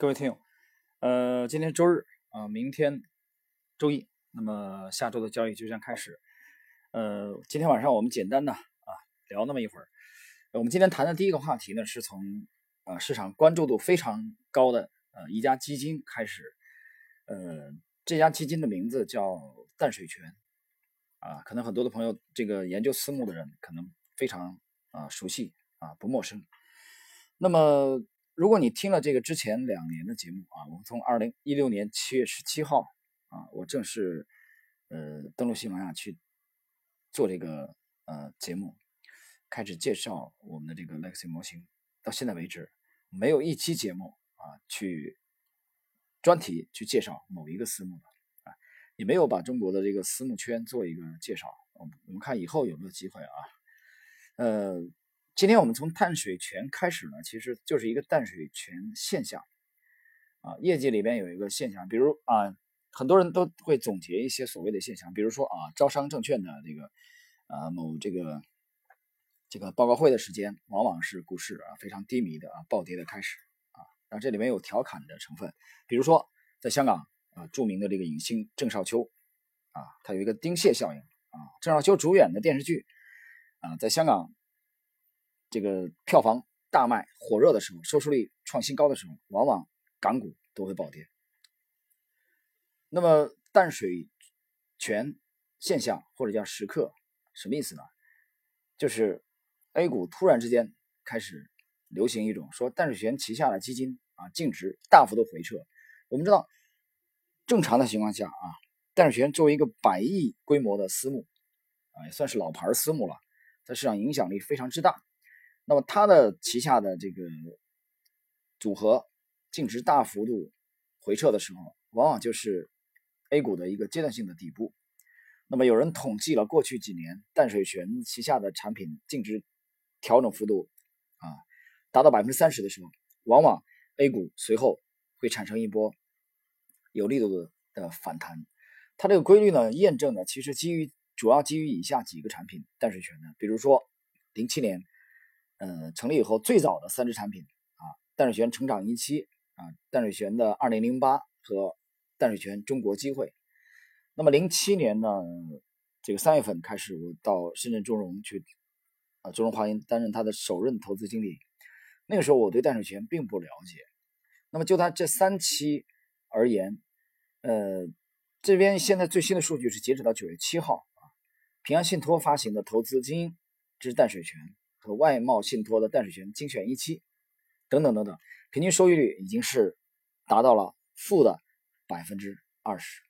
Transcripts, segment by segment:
各位听友，呃，今天周日啊，明天周一，那么下周的交易就将开始。呃，今天晚上我们简单的啊聊那么一会儿。我们今天谈的第一个话题呢，是从啊市场关注度非常高的呃一家基金开始。呃，这家基金的名字叫淡水泉啊，可能很多的朋友这个研究私募的人可能非常啊熟悉啊不陌生。那么。如果你听了这个之前两年的节目啊，我们从二零一六年七月十七号啊，我正式呃登陆喜马拉雅去做这个呃节目，开始介绍我们的这个 Lexi 模型，到现在为止没有一期节目啊去专题去介绍某一个私募的啊，也没有把中国的这个私募圈做一个介绍，我们看以后有没有机会啊，呃。今天我们从淡水泉开始呢，其实就是一个淡水泉现象啊。业绩里边有一个现象，比如啊，很多人都会总结一些所谓的现象，比如说啊，招商证券的这个啊某这个这个报告会的时间，往往是股市啊非常低迷的啊暴跌的开始啊。那这里面有调侃的成分，比如说在香港啊，著名的这个影星郑少秋啊，他有一个丁蟹效应啊，郑少秋主演的电视剧啊，在香港。这个票房大卖火热的时候，收视率创新高的时候，往往港股都会暴跌。那么淡水泉现象或者叫时刻什么意思呢？就是 A 股突然之间开始流行一种说淡水泉旗下的基金啊净值大幅度回撤。我们知道，正常的情况下啊，淡水泉作为一个百亿规模的私募啊，也算是老牌私募了，在市场影响力非常之大。那么它的旗下的这个组合净值大幅度回撤的时候，往往就是 A 股的一个阶段性的底部。那么有人统计了过去几年淡水泉旗下的产品净值调整幅度啊，达到百分之三十的时候，往往 A 股随后会产生一波有力度的的反弹。它这个规律呢，验证了其实基于主要基于以下几个产品淡水泉的，比如说零七年。呃，成立以后最早的三只产品啊，淡水泉成长一期啊，淡水泉的二零零八和淡水泉中国机会。那么零七年呢，这个三月份开始，我到深圳中融去啊，中融华银担任他的首任投资经理。那个时候我对淡水泉并不了解。那么就他这三期而言，呃，这边现在最新的数据是截止到九月七号啊，平安信托发行的投资金之淡水泉。和外贸信托的淡水泉精选一期，等等等等，平均收益率已经是达到了负的百分之二十。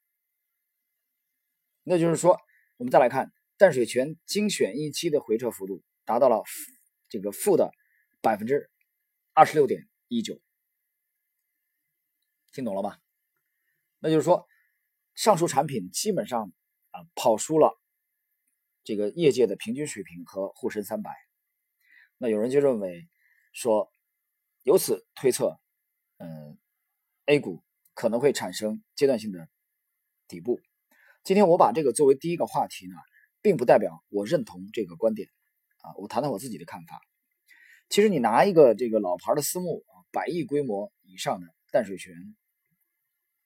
那就是说，我们再来看淡水泉精选一期的回撤幅度达到了这个负的百分之二十六点一九，听懂了吧？那就是说，上述产品基本上啊跑输了这个业界的平均水平和沪深三百。那有人就认为说，由此推测，嗯，A 股可能会产生阶段性的底部。今天我把这个作为第一个话题呢，并不代表我认同这个观点啊。我谈谈我自己的看法。其实你拿一个这个老牌的私募啊，百亿规模以上的淡水泉，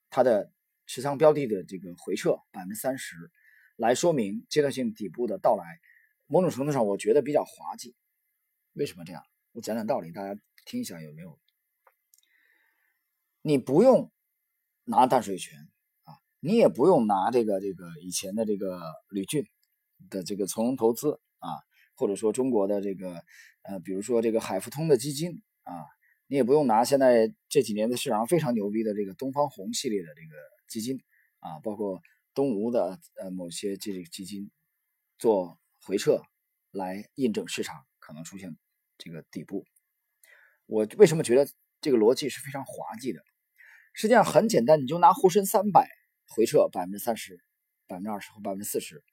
它的持仓标的的这个回撤百分之三十，来说明阶段性底部的到来，某种程度上我觉得比较滑稽。为什么这样？我讲讲道理，大家听一下有没有？你不用拿淡水泉啊，你也不用拿这个这个以前的这个吕俊的这个从容投资啊，或者说中国的这个呃，比如说这个海富通的基金啊，你也不用拿现在这几年的市场非常牛逼的这个东方红系列的这个基金啊，包括东吴的呃某些这个基金做回撤来印证市场可能出现。这个底部，我为什么觉得这个逻辑是非常滑稽的？实际上很简单，你就拿沪深三百回撤百分之三十、百分之二十或百分之四十，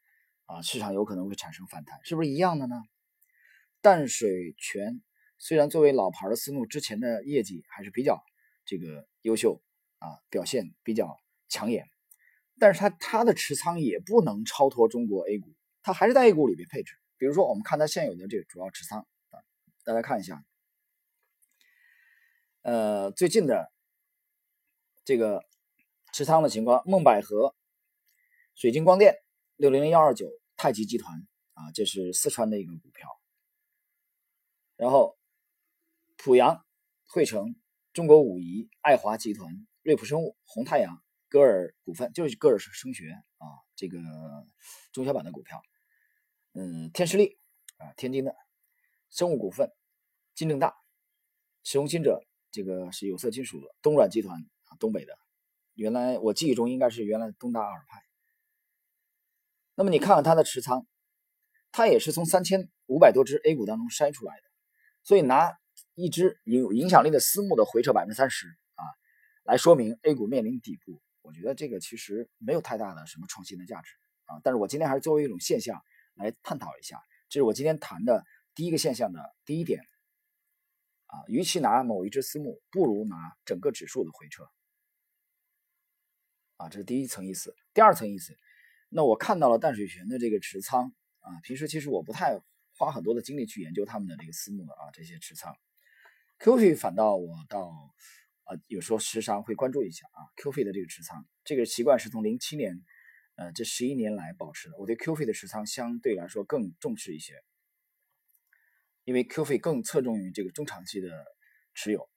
啊，市场有可能会产生反弹，是不是一样的呢？淡水泉虽然作为老牌的私募，之前的业绩还是比较这个优秀啊，表现比较抢眼，但是它它的持仓也不能超脱中国 A 股，它还是在 A 股里面配置。比如说，我们看它现有的这个主要持仓。大家看一下，呃，最近的这个持仓的情况，梦百合、水晶光电、六零零幺二九、太极集团啊，这是四川的一个股票。然后濮阳、汇成、中国武夷、爱华集团、瑞普生物、红太阳、歌尔股份，就是歌尔声学啊，这个中小板的股票。嗯，天士力啊，天津的生物股份、金正大、使用金者，这个是有色金属的东软集团啊，东北的。原来我记忆中应该是原来东大阿尔派。那么你看看它的持仓，它也是从三千五百多只 A 股当中筛出来的，所以拿一只有影响力的私募的回撤百分之三十啊，来说明 A 股面临底部，我觉得这个其实没有太大的什么创新的价值啊。但是我今天还是作为一种现象。来探讨一下，这是我今天谈的第一个现象的第一点啊。与其拿某一只私募，不如拿整个指数的回撤啊。这是第一层意思。第二层意思，那我看到了淡水泉的这个持仓啊。平时其实我不太花很多的精力去研究他们的这个私募的啊这些持仓。Q 费反倒我倒啊有时候时常会关注一下啊 Q 费的这个持仓，这个习惯是从零七年。呃，这十一年来保持的，我对 Q 费的持仓相对来说更重视一些，因为 Q 费更侧重于这个中长期的持有。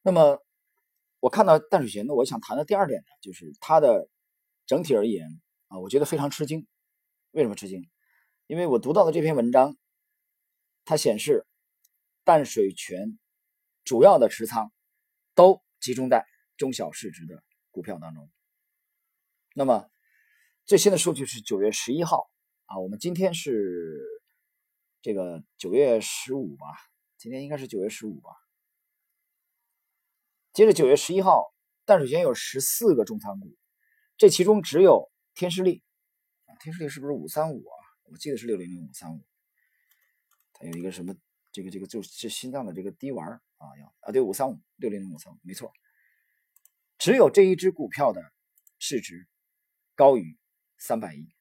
那么，我看到淡水泉呢，我想谈的第二点呢，就是它的整体而言啊，我觉得非常吃惊。为什么吃惊？因为我读到的这篇文章，它显示淡水泉主要的持仓都集中在中小市值的股票当中。那么，最新的数据是九月十一号啊，我们今天是这个九月十五吧？今天应该是九月十五吧。接着九月十一号，淡水泉有十四个重仓股，这其中只有天士力啊，天士力是不是五三五啊？我记得是六零零五三五。它有一个什么这个这个就是心脏的这个滴丸啊，要啊对五三五六零零五三五没错，只有这一只股票的市值高于。三百亿，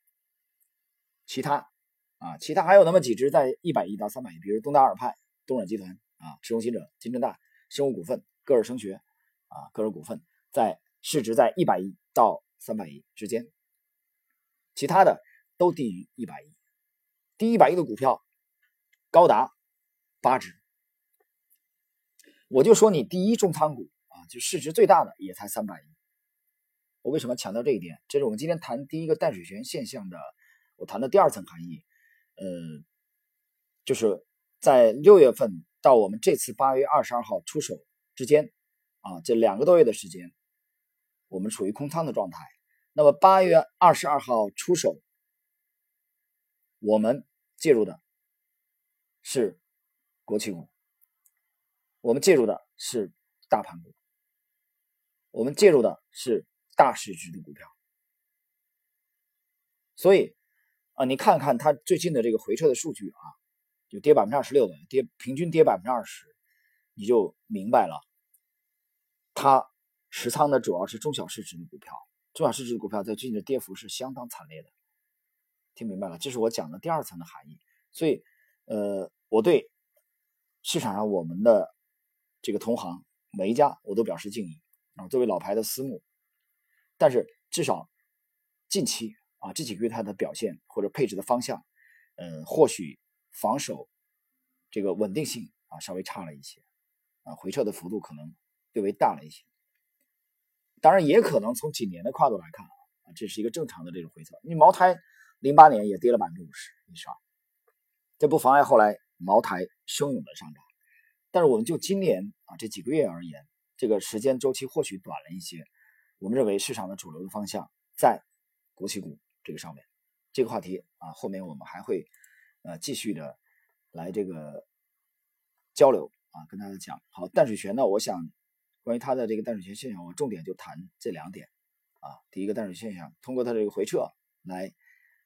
其他啊，其他还有那么几只在一百亿到三百亿，比如东大二派、东软集团啊、实用新者、金正大、生物股份、歌尔声学啊、歌尔股份，在市值在一百亿到三百亿之间，其他的都低于一百亿，低一百亿的股票高达八只。我就说你第一重仓股啊，就市值最大的也才三百亿。我为什么强调这一点？这是我们今天谈第一个淡水泉现象的，我谈的第二层含义。呃，就是在六月份到我们这次八月二十二号出手之间，啊，这两个多月的时间，我们处于空仓的状态。那么八月二十二号出手，我们介入的是国企股，我们介入的是大盘股，我们介入的是。大市值的股票，所以啊，你看看它最近的这个回撤的数据啊，就跌百分之二十六的跌，平均跌百分之二十，你就明白了，它持仓的主要是中小市值的股票，中小市值的股票在最近的跌幅是相当惨烈的，听明白了？这是我讲的第二层的含义。所以，呃，我对市场上我们的这个同行每一家我都表示敬意啊，作为老牌的私募。但是至少近期啊这几个月它的表现或者配置的方向，呃，或许防守这个稳定性啊稍微差了一些，啊回撤的幅度可能略微大了一些。当然也可能从几年的跨度来看啊，这是一个正常的这种回撤。你茅台零八年也跌了百分之五十以上，这不妨碍后来茅台汹涌的上涨。但是我们就今年啊这几个月而言，这个时间周期或许短了一些。我们认为市场的主流的方向在国企股这个上面，这个话题啊，后面我们还会呃继续的来这个交流啊，跟大家讲。好，淡水泉呢，我想关于它的这个淡水泉现象，我重点就谈这两点啊。第一个淡水现象，通过它这个回撤来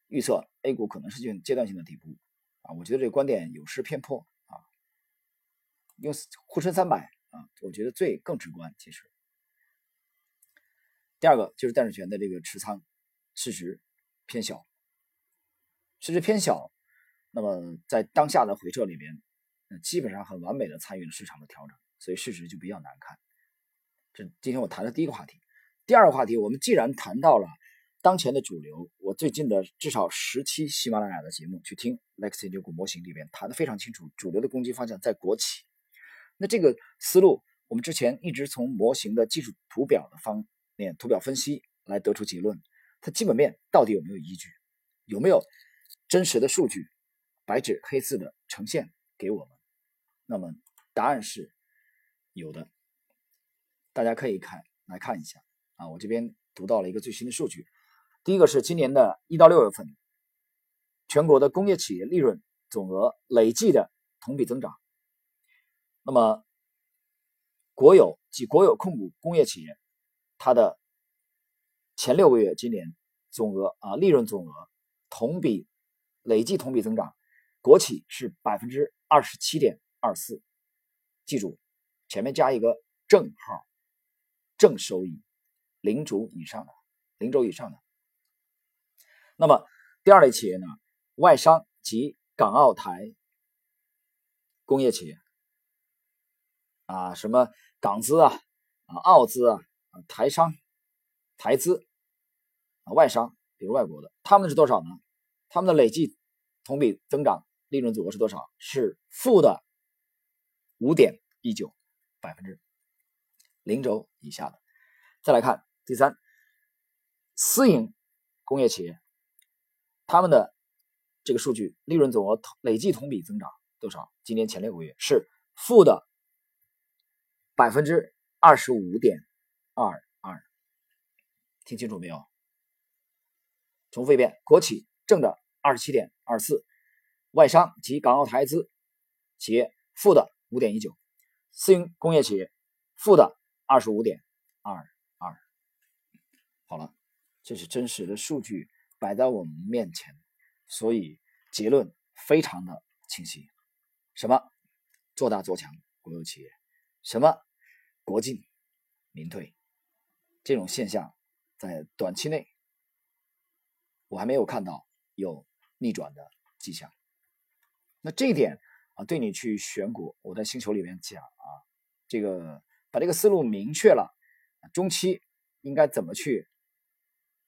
预测 A 股可能是阶段性的底部啊，我觉得这个观点有失偏颇啊。用沪深三百啊，我觉得最更直观，其实。第二个就是淡水泉的这个持仓市值偏小，市值偏小，那么在当下的回撤里边，基本上很完美的参与了市场的调整，所以市值就比较难看。这今天我谈的第一个话题。第二个话题，我们既然谈到了当前的主流，我最近的至少十期喜马拉雅的节目去听 Lex 研究股模型里边谈的非常清楚，主流的攻击方向在国企。那这个思路，我们之前一直从模型的技术图表的方面、图表分析来得出结论，它基本面到底有没有依据，有没有真实的数据，白纸黑字的呈现给我们？那么答案是有的，大家可以看来看一下啊，我这边读到了一个最新的数据，第一个是今年的一到六月份，全国的工业企业利润总额累计的同比增长。那么国有及国有控股工业企业，它的前六个月今年总额啊利润总额同比累计同比增长，国企是百分之二十七点。二四，记住，前面加一个正号，正收益，零轴以上的，零轴以上的。那么第二类企业呢？外商及港澳台工业企业啊，什么港资啊，啊澳资啊，台商、台资啊外商，比如外国的，他们是多少呢？他们的累计同比增长利润总额是多少？是负的。五点一九百分之零轴以下的，再来看第三，私营工业企业，他们的这个数据利润总额累计同比增长多少？今年前六个月是负的百分之二十五点二二，听清楚没有？重复一遍，国企正的二十七点二四，外商及港澳台资企业负的。五点一九，私营工业企业负的二十五点二二。好了，这是真实的数据摆在我们面前，所以结论非常的清晰。什么做大做强国有企业？什么国进民退？这种现象在短期内我还没有看到有逆转的迹象。那这一点。啊，对你去选股，我在星球里面讲啊，这个把这个思路明确了，中期应该怎么去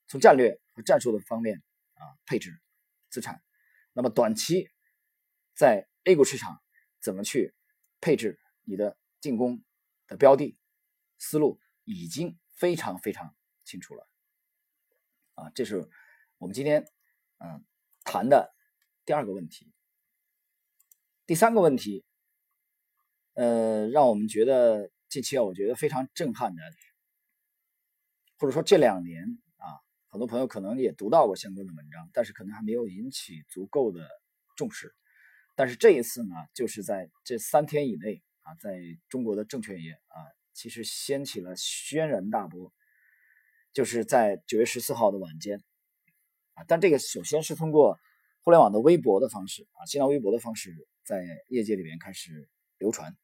从战略和战术的方面啊配置资产，那么短期在 A 股市场怎么去配置你的进攻的标的，思路已经非常非常清楚了，啊，这是我们今天嗯谈的第二个问题。第三个问题，呃，让我们觉得近期啊，我觉得非常震撼的，或者说这两年啊，很多朋友可能也读到过相关的文章，但是可能还没有引起足够的重视。但是这一次呢，就是在这三天以内啊，在中国的证券业啊，其实掀起了轩然大波，就是在九月十四号的晚间啊，但这个首先是通过互联网的微博的方式啊，新浪微博的方式。在业界里面开始流传，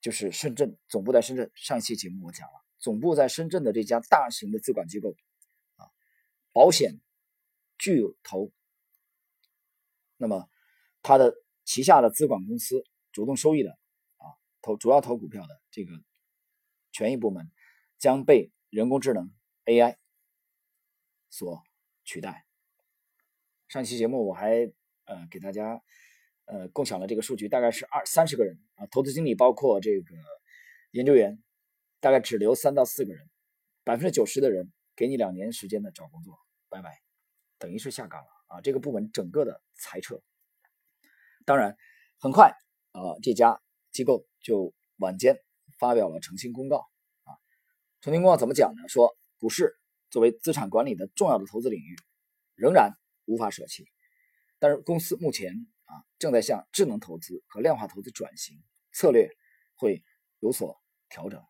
就是深圳总部在深圳。上一期节目我讲了，总部在深圳的这家大型的资管机构啊，保险巨头，那么它的旗下的资管公司主动收益的啊，投主要投股票的这个权益部门将被人工智能 AI 所取代。上期节目我还呃给大家。呃，共享了这个数据，大概是二三十个人啊，投资经理包括这个研究员，大概只留三到四个人，百分之九十的人给你两年时间的找工作，拜拜，等于是下岗了啊，这个部门整个的裁撤。当然，很快啊，这家机构就晚间发表了澄清公告啊，澄清公告怎么讲呢？说股市作为资产管理的重要的投资领域，仍然无法舍弃，但是公司目前。啊，正在向智能投资和量化投资转型，策略会有所调整。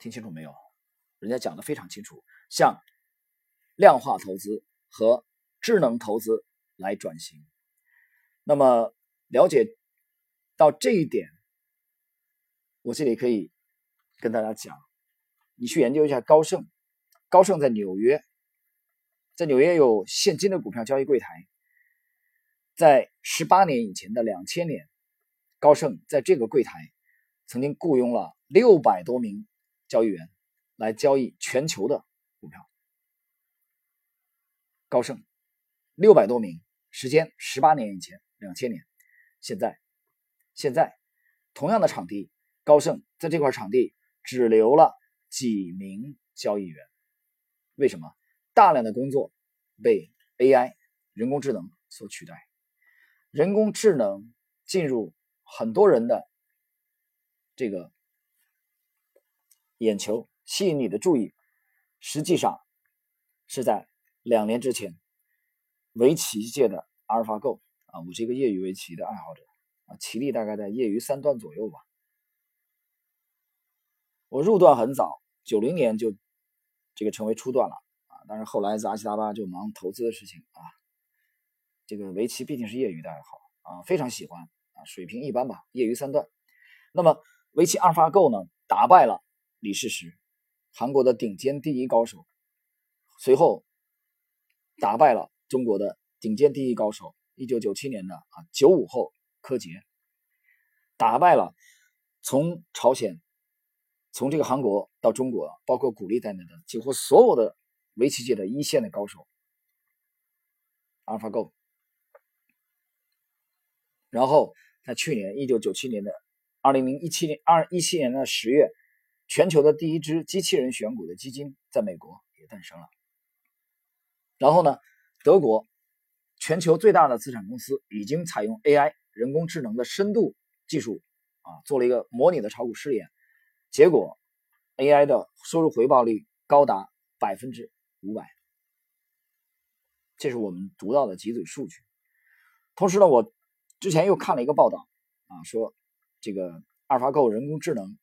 听清楚没有？人家讲的非常清楚，向量化投资和智能投资来转型。那么了解到这一点，我这里可以跟大家讲，你去研究一下高盛。高盛在纽约，在纽约有现金的股票交易柜台。在十八年以前的两千年，高盛在这个柜台曾经雇佣了六百多名交易员来交易全球的股票。高盛六百多名，时间十八年以前，两千年。现在，现在同样的场地，高盛在这块场地只留了几名交易员。为什么？大量的工作被 AI 人工智能所取代，人工智能进入很多人的这个眼球，吸引你的注意，实际上是在两年之前，围棋界的阿尔法狗啊，我是一个业余围棋的爱好者啊，棋力大概在业余三段左右吧。我入段很早，九零年就这个成为初段了啊。但是后来杂七杂八就忙投资的事情啊，这个围棋毕竟是业余的爱好啊，非常喜欢啊，水平一般吧，业余三段。那么围棋阿尔法狗呢，打败了李世石，韩国的顶尖第一高手，随后打败了中国的顶尖第一高手，一九九七年的啊九五后柯洁，打败了从朝鲜、从这个韩国到中国，包括古力在内的几乎所有的。围棋界的一线的高手，AlphaGo。然后在去年一九九七年的二零零一七年二一七年的十月，全球的第一支机器人选股的基金在美国也诞生了。然后呢，德国全球最大的资产公司已经采用 AI 人工智能的深度技术啊，做了一个模拟的炒股试验，结果 AI 的收入回报率高达百分之。五百，这是我们读到的几组数据。同时呢，我之前又看了一个报道啊，说这个阿尔法狗人工智能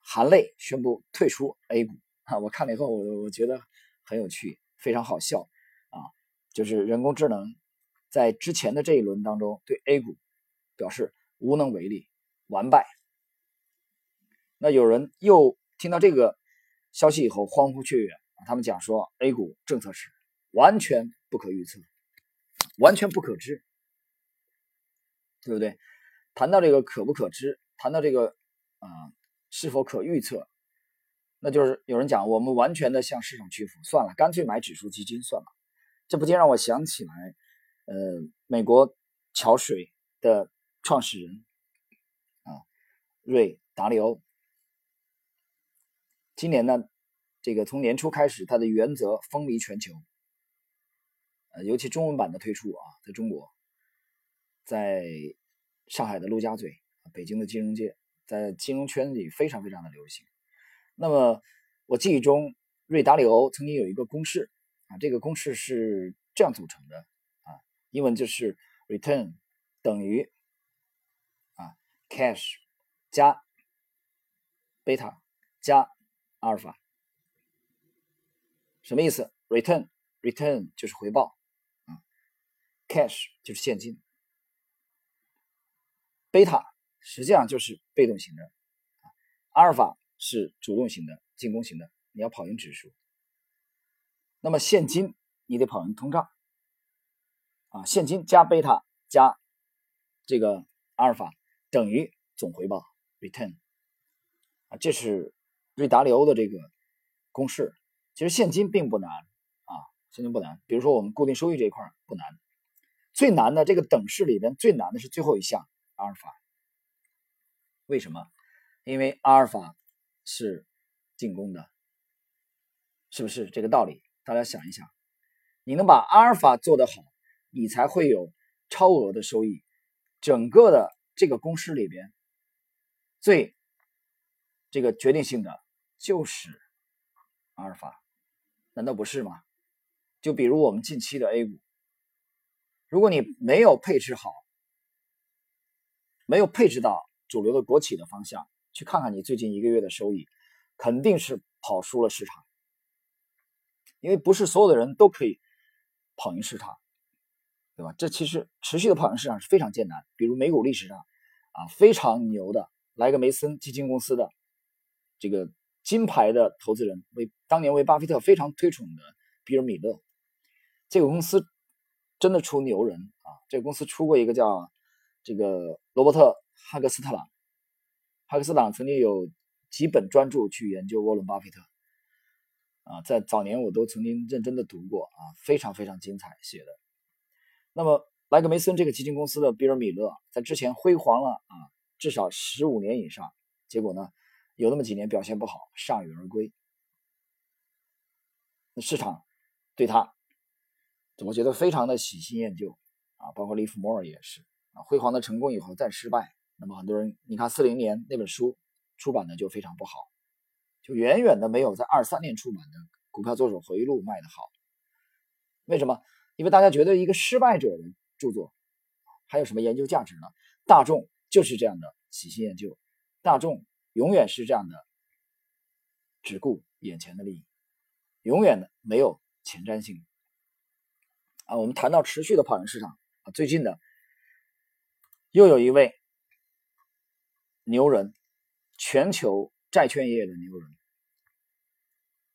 含泪宣布退出 A 股啊。我看了以后，我我觉得很有趣，非常好笑啊。就是人工智能在之前的这一轮当中对 A 股表示无能为力，完败。那有人又听到这个消息以后，欢呼雀跃。他们讲说，A 股政策是完全不可预测，完全不可知，对不对？谈到这个可不可知，谈到这个啊是否可预测，那就是有人讲我们完全的向市场屈服，算了，干脆买指数基金算了。这不禁让我想起来，呃，美国桥水的创始人啊，瑞达利欧，今年呢。这个从年初开始，它的原则风靡全球，呃，尤其中文版的推出啊，在中国，在上海的陆家嘴、北京的金融界，在金融圈里非常非常的流行。那么我记忆中，瑞达里欧曾经有一个公式啊，这个公式是这样组成的啊，英文就是 return 等于啊 cash 加贝塔加阿尔法。什么意思？return return 就是回报啊，cash 就是现金，贝塔实际上就是被动型的，阿尔法是主动型的进攻型的，你要跑赢指数。那么现金你得跑赢通胀啊，现金加贝塔加这个阿尔法等于总回报 return 啊，这是瑞达利欧的这个公式。其实现金并不难啊，现金不难。比如说我们固定收益这一块不难，最难的这个等式里边最难的是最后一项阿尔法。为什么？因为阿尔法是进攻的，是不是这个道理？大家想一想，你能把阿尔法做得好，你才会有超额的收益。整个的这个公式里边，最这个决定性的就是阿尔法。难道不是吗？就比如我们近期的 A 股，如果你没有配置好，没有配置到主流的国企的方向，去看看你最近一个月的收益，肯定是跑输了市场。因为不是所有的人都可以跑赢市场，对吧？这其实持续的跑赢市场是非常艰难。比如美股历史上啊非常牛的莱格梅森基金公司的这个。金牌的投资人为当年为巴菲特非常推崇的比尔·米勒，这个公司真的出牛人啊！这个公司出过一个叫这个罗伯特·哈克斯特朗，哈克斯特朗曾经有几本专著去研究沃伦·巴菲特。啊，在早年我都曾经认真的读过啊，非常非常精彩写的。那么莱格梅森这个基金公司的比尔·米勒在之前辉煌了啊，至少十五年以上，结果呢，有那么几年表现不好，铩羽而归。那市场对他，我觉得非常的喜新厌旧啊，包括利弗莫尔也是啊，辉煌的成功以后再失败，那么很多人你看四零年那本书出版的就非常不好。就远远的没有在二三年出版的《股票作手回忆录》卖的好。为什么？因为大家觉得一个失败者的著作还有什么研究价值呢？大众就是这样的喜新厌旧，大众永远是这样的，只顾眼前的利益，永远的没有前瞻性。啊，我们谈到持续的跑赢市场啊，最近的又有一位牛人，全球。债券业的牛人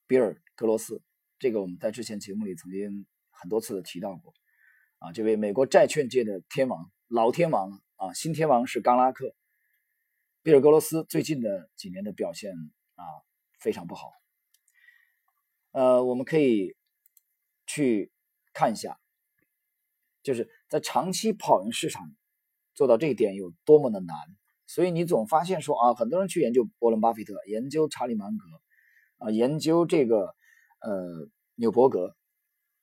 比尔·格罗斯，这个我们在之前节目里曾经很多次的提到过啊。这位美国债券界的天王，老天王啊，新天王是冈拉克。比尔·格罗斯最近的几年的表现啊非常不好。呃，我们可以去看一下，就是在长期跑赢市场做到这一点有多么的难。所以你总发现说啊，很多人去研究伯伦巴菲特，研究查理芒格，啊，研究这个呃纽伯格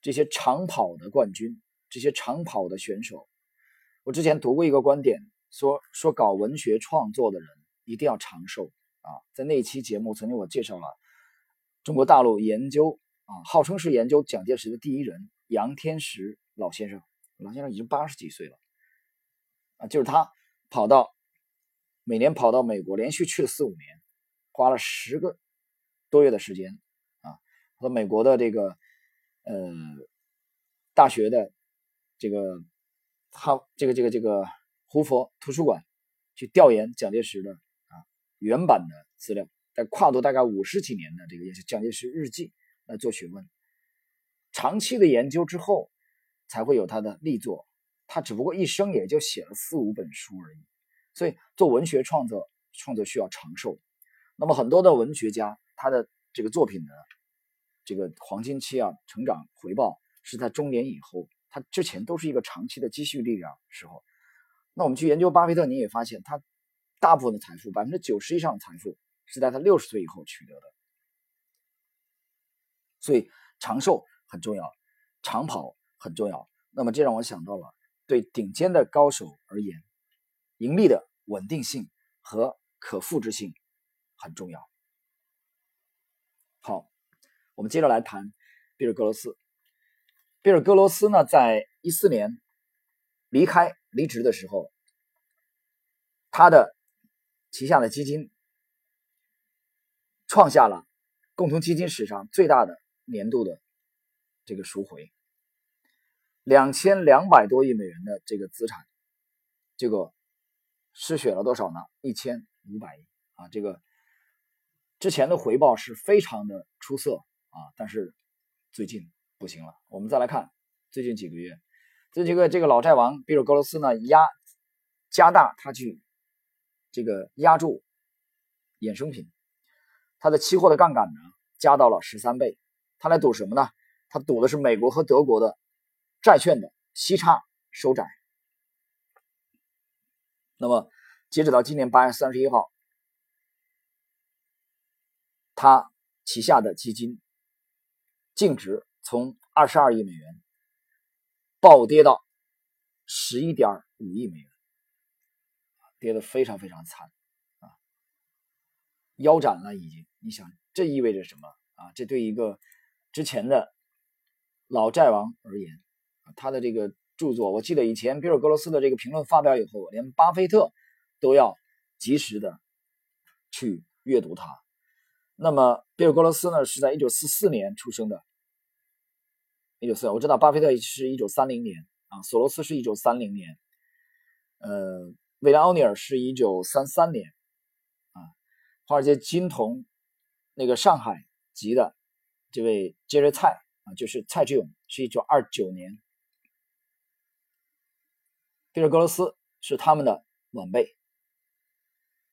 这些长跑的冠军，这些长跑的选手。我之前读过一个观点，说说搞文学创作的人一定要长寿啊。在那一期节目，曾经我介绍了中国大陆研究啊，号称是研究蒋介石的第一人杨天石老先生，老先生已经八十几岁了啊，就是他跑到。每年跑到美国，连续去了四五年，花了十个多月的时间啊，和美国的这个呃大学的这个哈这个这个这个胡佛图书馆去调研蒋介石的原版的资料，在跨度大概五十几年的这个也是蒋介石日记来做学问，长期的研究之后才会有他的力作，他只不过一生也就写了四五本书而已。所以做文学创作，创作需要长寿。那么很多的文学家，他的这个作品的这个黄金期啊，成长回报是在中年以后，他之前都是一个长期的积蓄力量时候。那我们去研究巴菲特，你也发现他大部分的财富，百分之九十以上的财富是在他六十岁以后取得的。所以长寿很重要，长跑很重要。那么这让我想到了，对顶尖的高手而言。盈利的稳定性和可复制性很重要。好，我们接着来谈比尔·格罗斯。比尔·格罗斯呢，在一四年离开离职的时候，他的旗下的基金创下了共同基金史上最大的年度的这个赎回，两千两百多亿美元的这个资产，这个。失血了多少呢？一千五百亿啊！这个之前的回报是非常的出色啊，但是最近不行了。我们再来看最近几个月，这几个这个老债王比尔·格罗斯呢压加大他去这个压住衍生品，它的期货的杠杆呢加到了十三倍。它来赌什么呢？它赌的是美国和德国的债券的息差收窄。那么，截止到今年八月三十一号，他旗下的基金净值从二十二亿美元暴跌到十一点五亿美元，跌得非常非常惨啊，腰斩了已经。你想，这意味着什么啊？这对一个之前的老债王而言，他的这个。著作，我记得以前比尔·格罗斯的这个评论发表以后，连巴菲特都要及时的去阅读它。那么，比尔·格罗斯呢是在一九四四年出生的，一九四，我知道巴菲特是一九三零年啊，索罗斯是一九三零年，呃，威廉·奥尼尔是一九三三年啊，华尔街金童那个上海籍的这位杰瑞·蔡啊，就是蔡志勇，是一九二九年。比尔·格罗斯是他们的晚辈，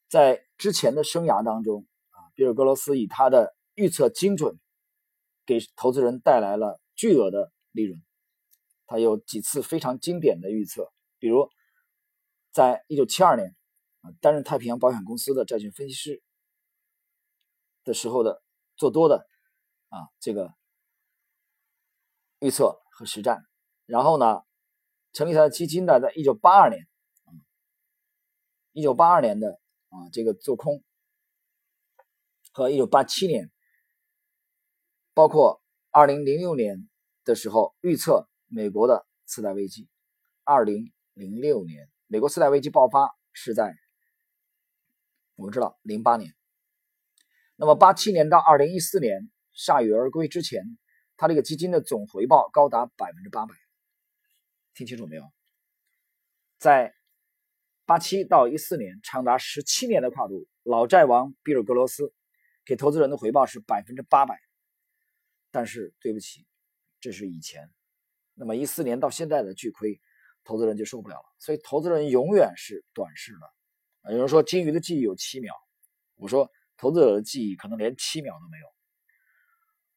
在之前的生涯当中啊，比尔格罗斯以他的预测精准，给投资人带来了巨额的利润。他有几次非常经典的预测，比如在一九七二年啊，担任太平洋保险公司的债券分析师的时候的做多的啊这个预测和实战，然后呢，成立他的基金呢，在一九八二年啊，一九八二年的啊这个做空和一九八七年，包括二零零六年的时候预测。美国的次贷危机，二零零六年，美国次贷危机爆发是在我们知道零八年。那么八七年到二零一四年铩羽而归之前，他这个基金的总回报高达百分之八百。听清楚没有？在八七到一四年，长达十七年的跨度，老债王比尔格罗斯给投资人的回报是百分之八百。但是对不起，这是以前。那么一四年到现在的巨亏，投资人就受不了了。所以投资人永远是短视的。有人说金鱼的记忆有七秒，我说投资者的记忆可能连七秒都没有。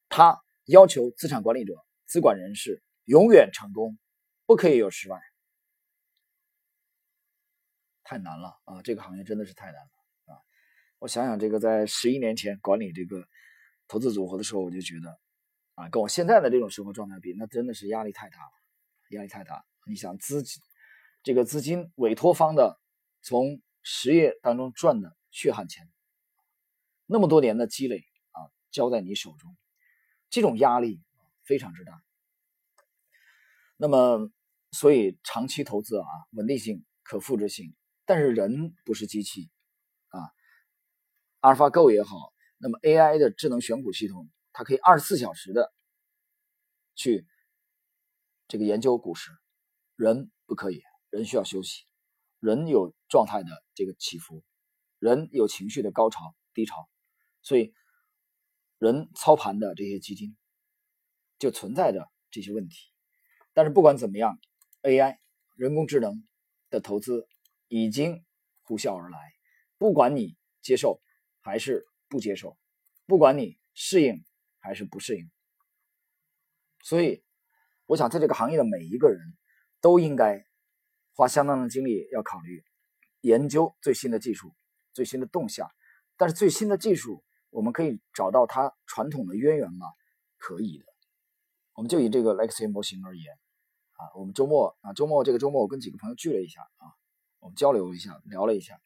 他要求资产管理者、资管人士永远成功，不可以有失败。太难了啊！这个行业真的是太难了啊！我想想，这个在十一年前管理这个投资组合的时候，我就觉得。啊，跟我现在的这种生活状态比，那真的是压力太大了，压力太大。你想资金，这个资金委托方的从实业当中赚的血汗钱，那么多年的积累啊，交在你手中，这种压力非常之大。那么，所以长期投资啊，稳定性、可复制性，但是人不是机器啊。阿尔法 Go 也好，那么 AI 的智能选股系统。它可以二十四小时的去这个研究股市，人不可以，人需要休息，人有状态的这个起伏，人有情绪的高潮低潮，所以人操盘的这些基金就存在着这些问题。但是不管怎么样，AI 人工智能的投资已经呼啸而来，不管你接受还是不接受，不管你适应。还是不适应，所以我想，在这个行业的每一个人都应该花相当的精力，要考虑研究最新的技术、最新的动向。但是最新的技术，我们可以找到它传统的渊源吗？可以的。我们就以这个 Lexi 模型而言啊，我们周末啊，周末这个周末我跟几个朋友聚了一下啊，我们交流一下，聊了一下，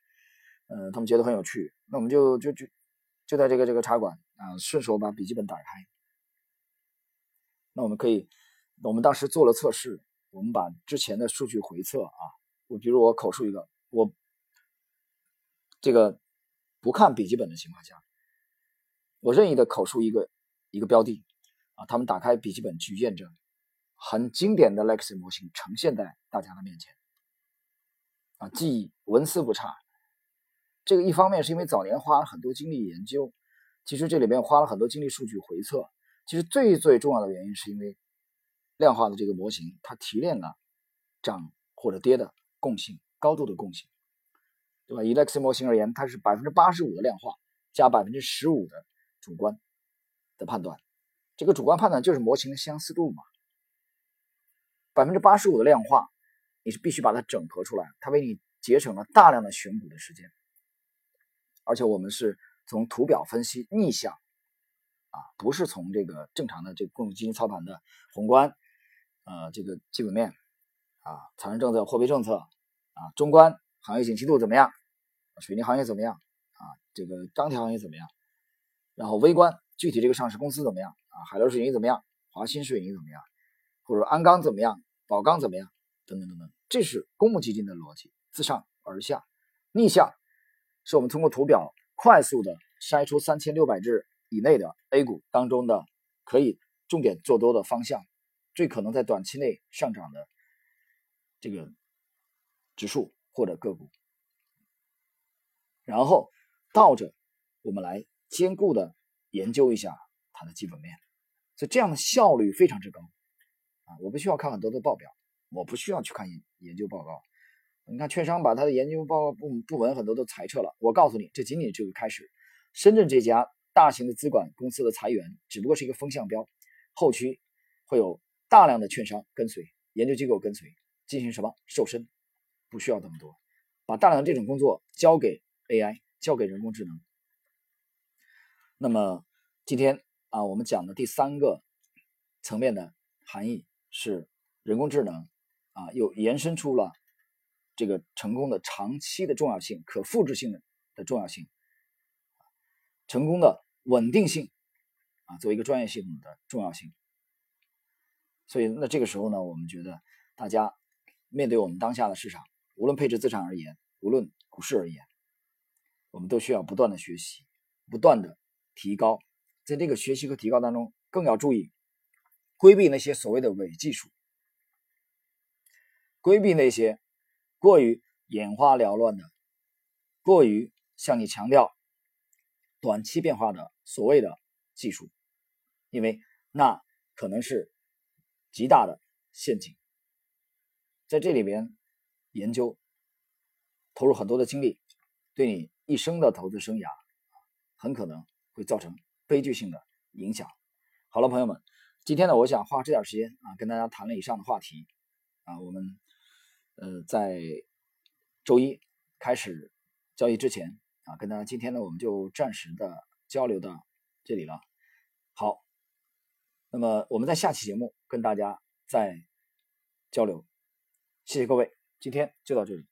呃，他们觉得很有趣，那我们就就就就在这个这个茶馆。啊，顺手把笔记本打开。那我们可以，我们当时做了测试，我们把之前的数据回测啊，我比如我口述一个，我这个不看笔记本的情况下，我任意的口述一个一个标的啊，他们打开笔记本去验证，很经典的 Lexi 模型呈现在大家的面前啊，记忆纹丝不差。这个一方面是因为早年花了很多精力研究。其实这里面花了很多精力，数据回测。其实最最重要的原因是因为量化的这个模型，它提炼了涨或者跌的共性，高度的共性，对吧？以 Lexi 模型而言，它是百分之八十五的量化加百分之十五的主观的判断。这个主观判断就是模型的相似度嘛。百分之八十五的量化，你是必须把它整合出来，它为你节省了大量的选股的时间，而且我们是。从图表分析逆向，啊，不是从这个正常的这个共同基金操盘的宏观，呃，这个基本面，啊，财政政策、货币政策，啊，中观行业景气度怎么样？水泥行业怎么样？啊，这个钢铁行业怎么样？然后微观具体这个上市公司怎么样？啊，海螺水泥怎么样？华新水泥怎么样？或者鞍钢怎么样？宝钢怎么样？等等等等，这是公募基金的逻辑，自上而下，逆向是我们通过图表。快速的筛出三千六百只以内的 A 股当中的可以重点做多的方向，最可能在短期内上涨的这个指数或者个股，然后倒着我们来兼顾的研究一下它的基本面，所以这样的效率非常之高啊！我不需要看很多的报表，我不需要去看研研究报告。你看，券商把他的研究报告部部门很多都裁撤了。我告诉你，这仅仅是个开始。深圳这家大型的资管公司的裁员只不过是一个风向标，后期会有大量的券商跟随，研究机构跟随，进行什么瘦身，不需要那么多，把大量的这种工作交给 AI，交给人工智能。那么今天啊，我们讲的第三个层面的含义是人工智能啊，又延伸出了这个成功的长期的重要性、可复制性的的重要性、成功的稳定性啊，作为一个专业系统的重要性。所以，那这个时候呢，我们觉得大家面对我们当下的市场，无论配置资产而言，无论股市而言，我们都需要不断的学习，不断的。提高，在这个学习和提高当中，更要注意规避那些所谓的伪技术，规避那些过于眼花缭乱的、过于向你强调短期变化的所谓的技术，因为那可能是极大的陷阱。在这里边研究，投入很多的精力，对你一生的投资生涯很可能。会造成悲剧性的影响。好了，朋友们，今天呢，我想花这点时间啊，跟大家谈了以上的话题啊。我们呃，在周一开始交易之前啊，跟大家今天呢，我们就暂时的交流到这里了。好，那么我们在下期节目跟大家再交流。谢谢各位，今天就到这里。